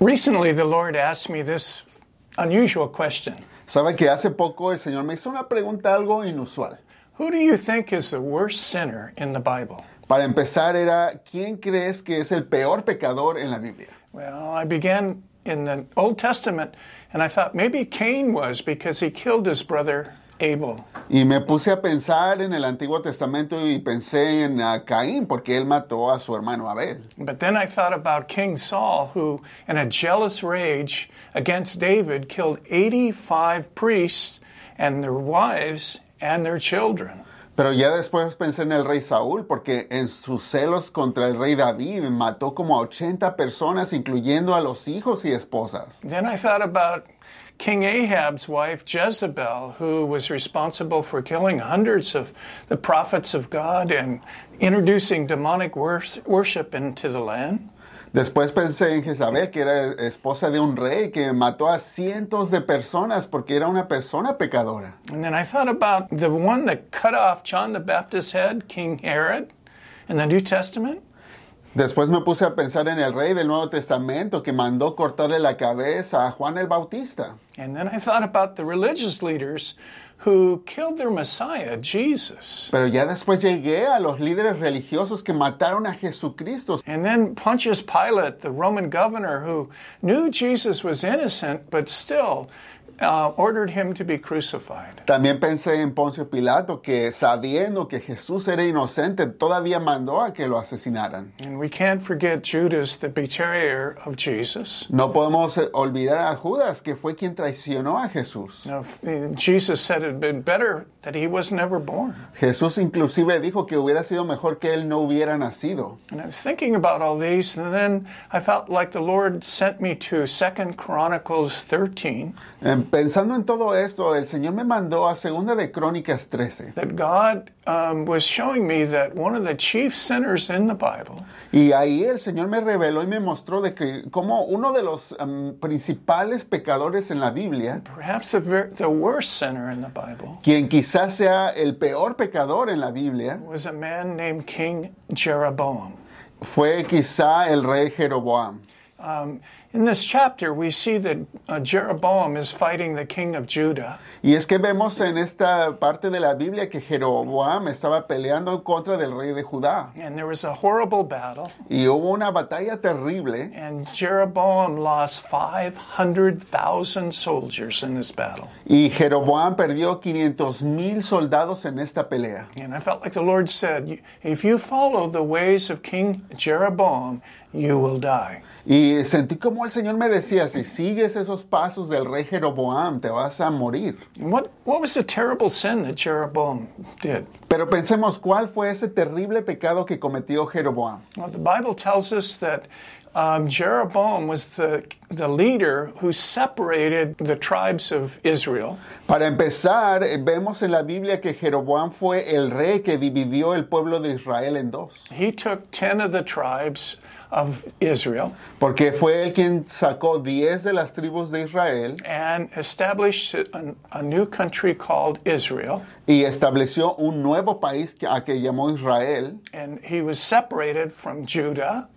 Recently, the Lord asked me this unusual question Sabe que hace poco el Señor me hizo una pregunta algo inusual. Who do you think is the worst sinner in the Bible? Para empezar era, ¿quién crees que es el peor pecador en la Biblia? Well, I began in the Old Testament and I thought maybe Cain was because he killed his brother Abel. Y me puse a pensar en el Antiguo Testamento y pensé en uh, Caín porque él mató a su hermano Abel. But then I thought about King Saul, who, in a jealous rage against David, killed 85 priests and their wives and their children. Pero ya después pensé en el rey Saúl porque en sus celos contra el rey David mató como a 80 personas incluyendo a los hijos y esposas. Then I thought about King Ahab's wife, Jezebel, who was responsible for killing hundreds of the prophets of God and introducing demonic worship into the land. Después pensé en Jezabel, que era esposa de un rey que mató a cientos de personas porque era una persona pecadora. And then I thought about the one that cut off John the Baptist's head, King Herod, in the New Testament. Después me puse a pensar en el rey del Nuevo Testamento que mandó cortarle la cabeza a Juan el Bautista. And then I thought about the religious leaders who killed their Messiah, Jesus. Pero ya después llegué a los líderes religiosos que mataron a Jesucristo. And then Pontius Pilate, the Roman governor who knew Jesus was innocent, but still uh, ordered him to be crucified. También pensé en Poncio Pilato que sabiendo que Jesús era inocente todavía mandó a que lo asesinaran. And we can't forget Judas, the betrayer of Jesus. No podemos eh, olvidar a Judas que fue quien traicionó a Jesús. Now, Jesus said it had been better that he was never born. Jesús inclusive dijo que hubiera sido mejor que él no hubiera nacido. And I was thinking about all these, and then I felt like the Lord sent me to Second Chronicles 13, Eh, Pensando en todo esto, el Señor me mandó a Segunda de Crónicas 13. that God um, was showing me that one of the chief sinners in the Bible Y ahí el Señor me reveló y me mostró de que como uno de los em, principales pecadores en la Biblia, perhaps the, the worst sinner in the Bible quien quizás sea el peor pecador en la Biblia, was a man named King Jeroboam. fue quizá el rey Jeroboam. Um, in this chapter, we see that Jeroboam is fighting the king of Judah, Y es que vemos en esta parte de la Biblia que Jeroboam estaba peleando en contra del rey de Judá. and there was a horrible battle, Y hubo una batalla terrible and Jeroboam lost 500,000 soldiers in this battle. y Jeroboam perdió 500 mil soldados en esta pelea. And I felt like the Lord said, If you follow the ways of King Jeroboam, you will die. Y sentí como el Señor me decía, si sigues esos pasos del rey Jeroboam, te vas a morir. What, what was the terrible sin that Jeroboam did? Pero pensemos, ¿cuál fue ese terrible pecado que cometió Jeroboam? Well, the Bible tells us that um, Jeroboam was the, the leader who separated the tribes of Israel. Para empezar, vemos en la Biblia que Jeroboam fue el rey que dividió el pueblo de Israel en dos. He took 10 of the tribes of Israel Porque fue él quien sacó 10 de las tribus de Israel and established a, a new country called Israel. y estableció un nuevo país que- a que llamó Israel. and he was separated from Judah.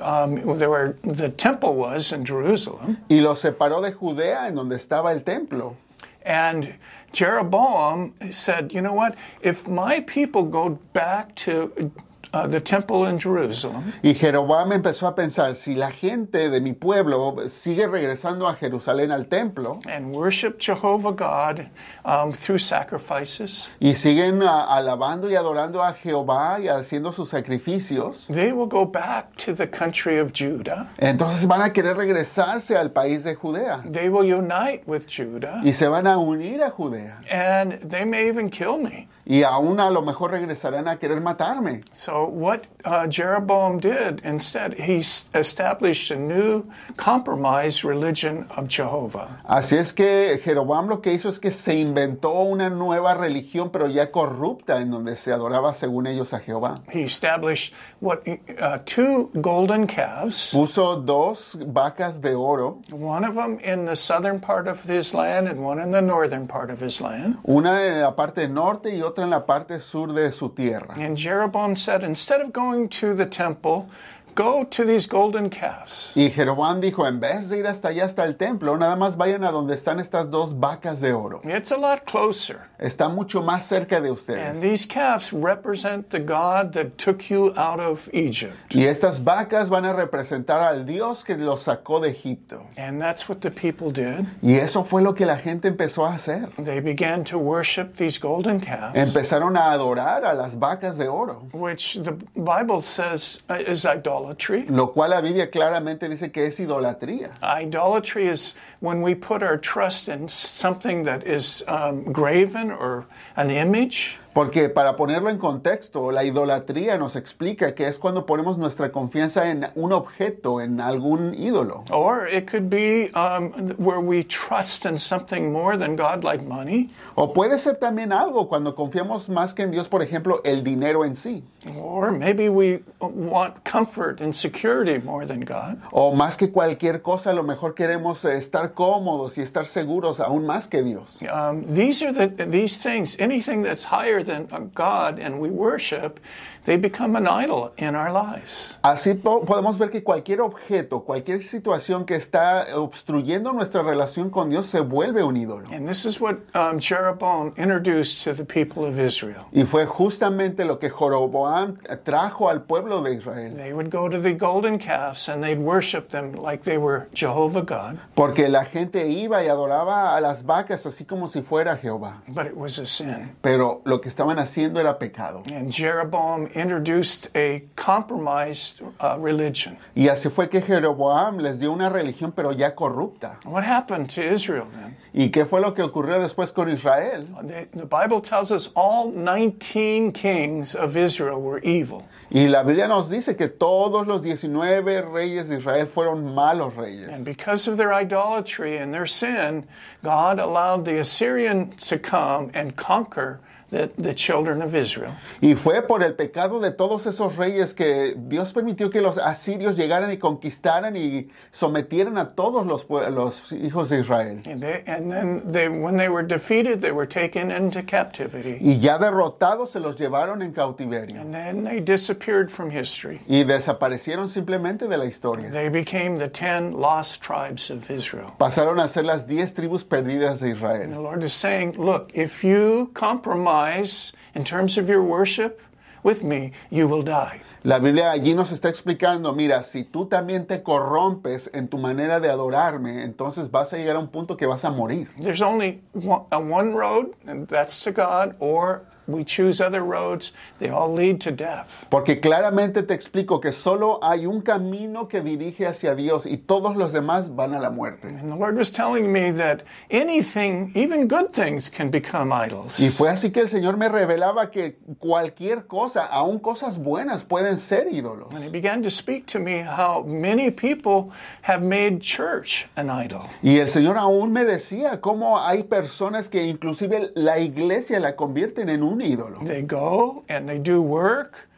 Um, there were the temple was in Jerusalem, Y los separó de Judea, en donde estaba el templo. and Jeroboam said, "You know what? If my people go back to uh, the temple in Jerusalem, Y Jeroboam empezó a pensar, si la gente de mi pueblo sigue regresando a Jerusalén al templo and worship Jehovah God um, through sacrifices, y siguen a- alabando y adorando a Jehová y haciendo sus sacrificios, they will go back to the country of Judah. entonces van a querer regresarse al país de Judea They will unite with Judah, y se van a unir a Judea. and they may even kill me." Y aún a lo mejor regresarán a querer matarme. So what uh, Jeroboam did instead, he established a new compromised religion of Jehovah. Así es que Jeroboam lo que hizo es que se inventó una nueva religión, pero ya corrupta, en donde se adoraba según ellos a Jehová. He established what uh, two golden calves, Puso dos vacas de oro, one of them in the southern part of his land and one in the northern part of his land. una en la parte norte y otra en la parte sur de su tierra. And Jeroboam said, instead of going to the temple go to these golden calves. Y Jeroboam dijo, en vez de ir hasta allá, hasta el templo, nada más vayan a donde están estas dos vacas de oro. It's a lot closer. Está mucho más cerca de And ustedes. these calves represent the God that took you out of Egypt. Y estas vacas van a representar al Dios que los sacó de Egipto. And that's what the people did. Y eso fue lo que la gente empezó a hacer. They began to worship these golden calves, Empezaron a adorar a las vacas de oro, which the Bible says uh, is idolatry. Lo cual la Biblia claramente dice que es idolatría. Idolatry is when we put our trust in something that is um, graven or an image. Porque para ponerlo en contexto, la idolatría nos explica que es cuando ponemos nuestra confianza en un objeto, en algún ídolo. Or it could be um, where we trust in something more than God, like money, O puede ser también algo cuando confiamos más que en Dios, por ejemplo, el dinero en sí. or maybe we want comfort and security more than God. O más que cualquier cosa, a lo mejor queremos eh, estar cómodos y estar seguros aún más que Dios. Um, these are the these things. Anything that's higher than a God and we worship, they become an idol in our lives. Así po- podemos ver que cualquier objeto, cualquier situación que está obstruyendo nuestra relación con Dios se vuelve un ídolo. And this is what um, Jeroboam introduced to the people of Israel. Y fue justamente lo que Joroboam trajo al pueblo de Israel. They would go to the golden calves and they'd worship them like they were Jehovah God, Porque la gente iba y adoraba a las vacas así como si fuera Jehová. but it was a sin. Pero lo que estaban haciendo era pecado. And Jeroboam introduced a compromised uh, religion. Y así fue que Jeroboam les dio una religión pero ya corrupta. What happened to Israel then? ¿Y qué fue lo que ocurrió después con Israel? The, the Bible tells us all 19 kings of Israel were evil. Y la Biblia nos dice que todos los 19 reyes de Israel fueron malos And reyes. because of their idolatry and their sin, God allowed the Assyrians to come and conquer the, the children of Israel. Y fue por el pecado de todos esos reyes que Dios permitió que los asirios llegaran y conquistaran y sometieran a todos los, los hijos de Israel. And, they, and then they, when they were defeated, they were taken into captivity. Y ya derrotados se los llevaron en cautiverio. And then they disappeared from history. Y desaparecieron simplemente de la historia. They became the 10 lost tribes of Israel. Pasaron a ser las 10 tribus perdidas de Israel. The Lord is saying, look, if you compromise in terms of your worship with me, you will die. La Biblia allí nos está explicando, mira, si tú también te corrompes en tu manera de adorarme, entonces vas a llegar a un punto que vas a morir. There's only one, one road, and that's to God, or we choose other roads. They all lead to death. Porque claramente te explico que solo hay un camino que dirige hacia Dios y todos los demás van a la muerte. And the Lord was telling me that anything, even good things, can become idols. Y fue así que el Señor me revelaba que cualquier cosa, aun cosas buenas, pueden ser ídolos. And He began to speak to me how many people have made church an idol. Y el Señor aún me decía cómo hay personas que inclusive la iglesia la convierten en un ídolo. They go and they do work,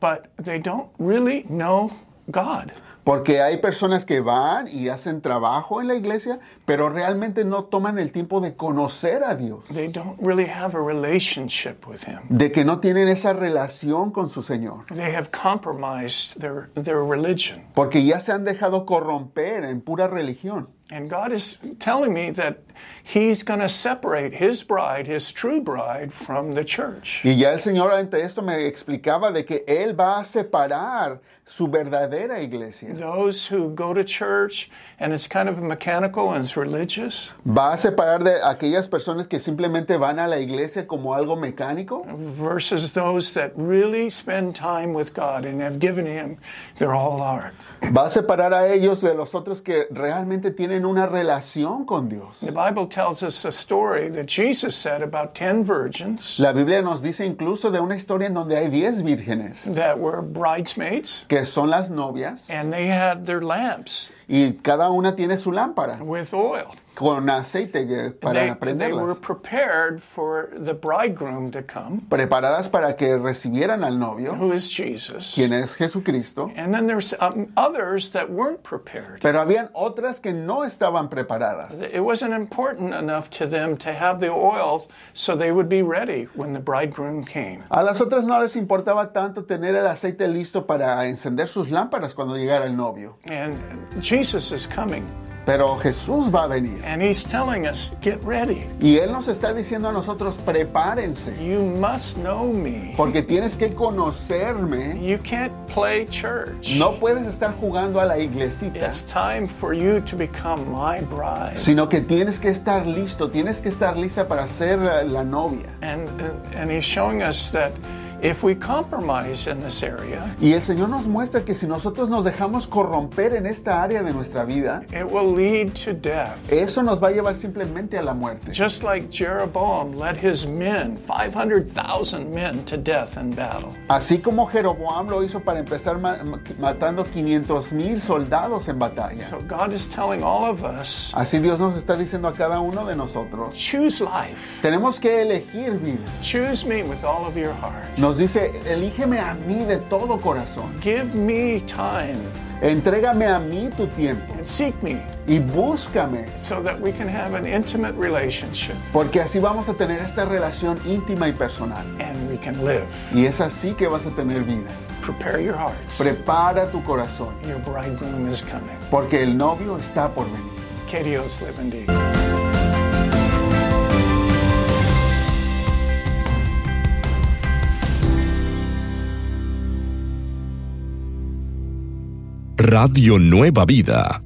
but they don't really know God. Porque hay personas que van y hacen trabajo en la iglesia, pero realmente no toman el tiempo de conocer a Dios, They don't really have a relationship with Him. de que no tienen esa relación con su Señor, They have compromised their, their religion. porque ya se han dejado corromper en pura religión. And God is telling me that He's going to separate His bride, His true bride, from the church. Y ya el Señor ante esto me explicaba de que Él va a separar su verdadera iglesia. Those who go to church and it's kind of mechanical and it's religious, Va a separar de aquellas personas que simplemente van a la iglesia como algo mecánico versus those that really spend time with God and have given Him their whole heart. Va a separar a ellos de los otros que realmente tienen una relación con Dios. The Bible tells us a story that Jesus said about 10 virgins La Biblia nos dice incluso de una historia en donde hay 10 vírgenes, that were bridesmaids que son las novias, and they had their lamps y cada una tiene su lámpara. with oil. Con aceite para They, they were prenderlas, prepared for the bridegroom to come, preparadas para que recibieran al novio, who is Jesus. quien es Jesucristo. And then there's um, others that weren't prepared. Pero habían otras que no estaban preparadas. It wasn't important enough to them to have the oils so they would be ready when the bridegroom came. A las otras no les importaba tanto tener el aceite listo para encender sus lámparas cuando llegara el novio. And Jesus is coming, Pero Jesús va a venir. and he's telling us, get ready. Y Él nos está diciendo a nosotros, prepárense, You must know me. porque tienes que conocerme. You can't play church. No puedes estar jugando a la iglesita, It's time for you to become my bride. sino que tienes que estar listo, tienes que estar lista para ser eh, la novia. And, and he's showing us that if we compromise in this area, Y el Señor nos muestra que si nosotros nos dejamos corromper en esta área de nuestra vida, it will lead to death. eso nos va a llevar simplemente a la muerte. Just like Jeroboam led his men, 500,000 men, to death in battle. Así como Jeroboam lo hizo para empezar ma- ma- matando 500 mil soldados en batalla. So God is telling all of us Así Dios nos está diciendo a cada uno de nosotros, choose life. tenemos que elegir vida. Choose me with all of your heart. Nos dice, elígeme a mí de todo corazón. Give me time Entrégame a mí tu tiempo and seek me y búscame, so that we can have an intimate relationship porque así vamos a tener esta relación íntima y personal. and we can live. Y es así que vas a tener vida. Prepare your hearts. Prepara tu corazón, Your bridegroom is coming. porque el novio está por venir. Que Dios le bendiga. Radio Nueva Vida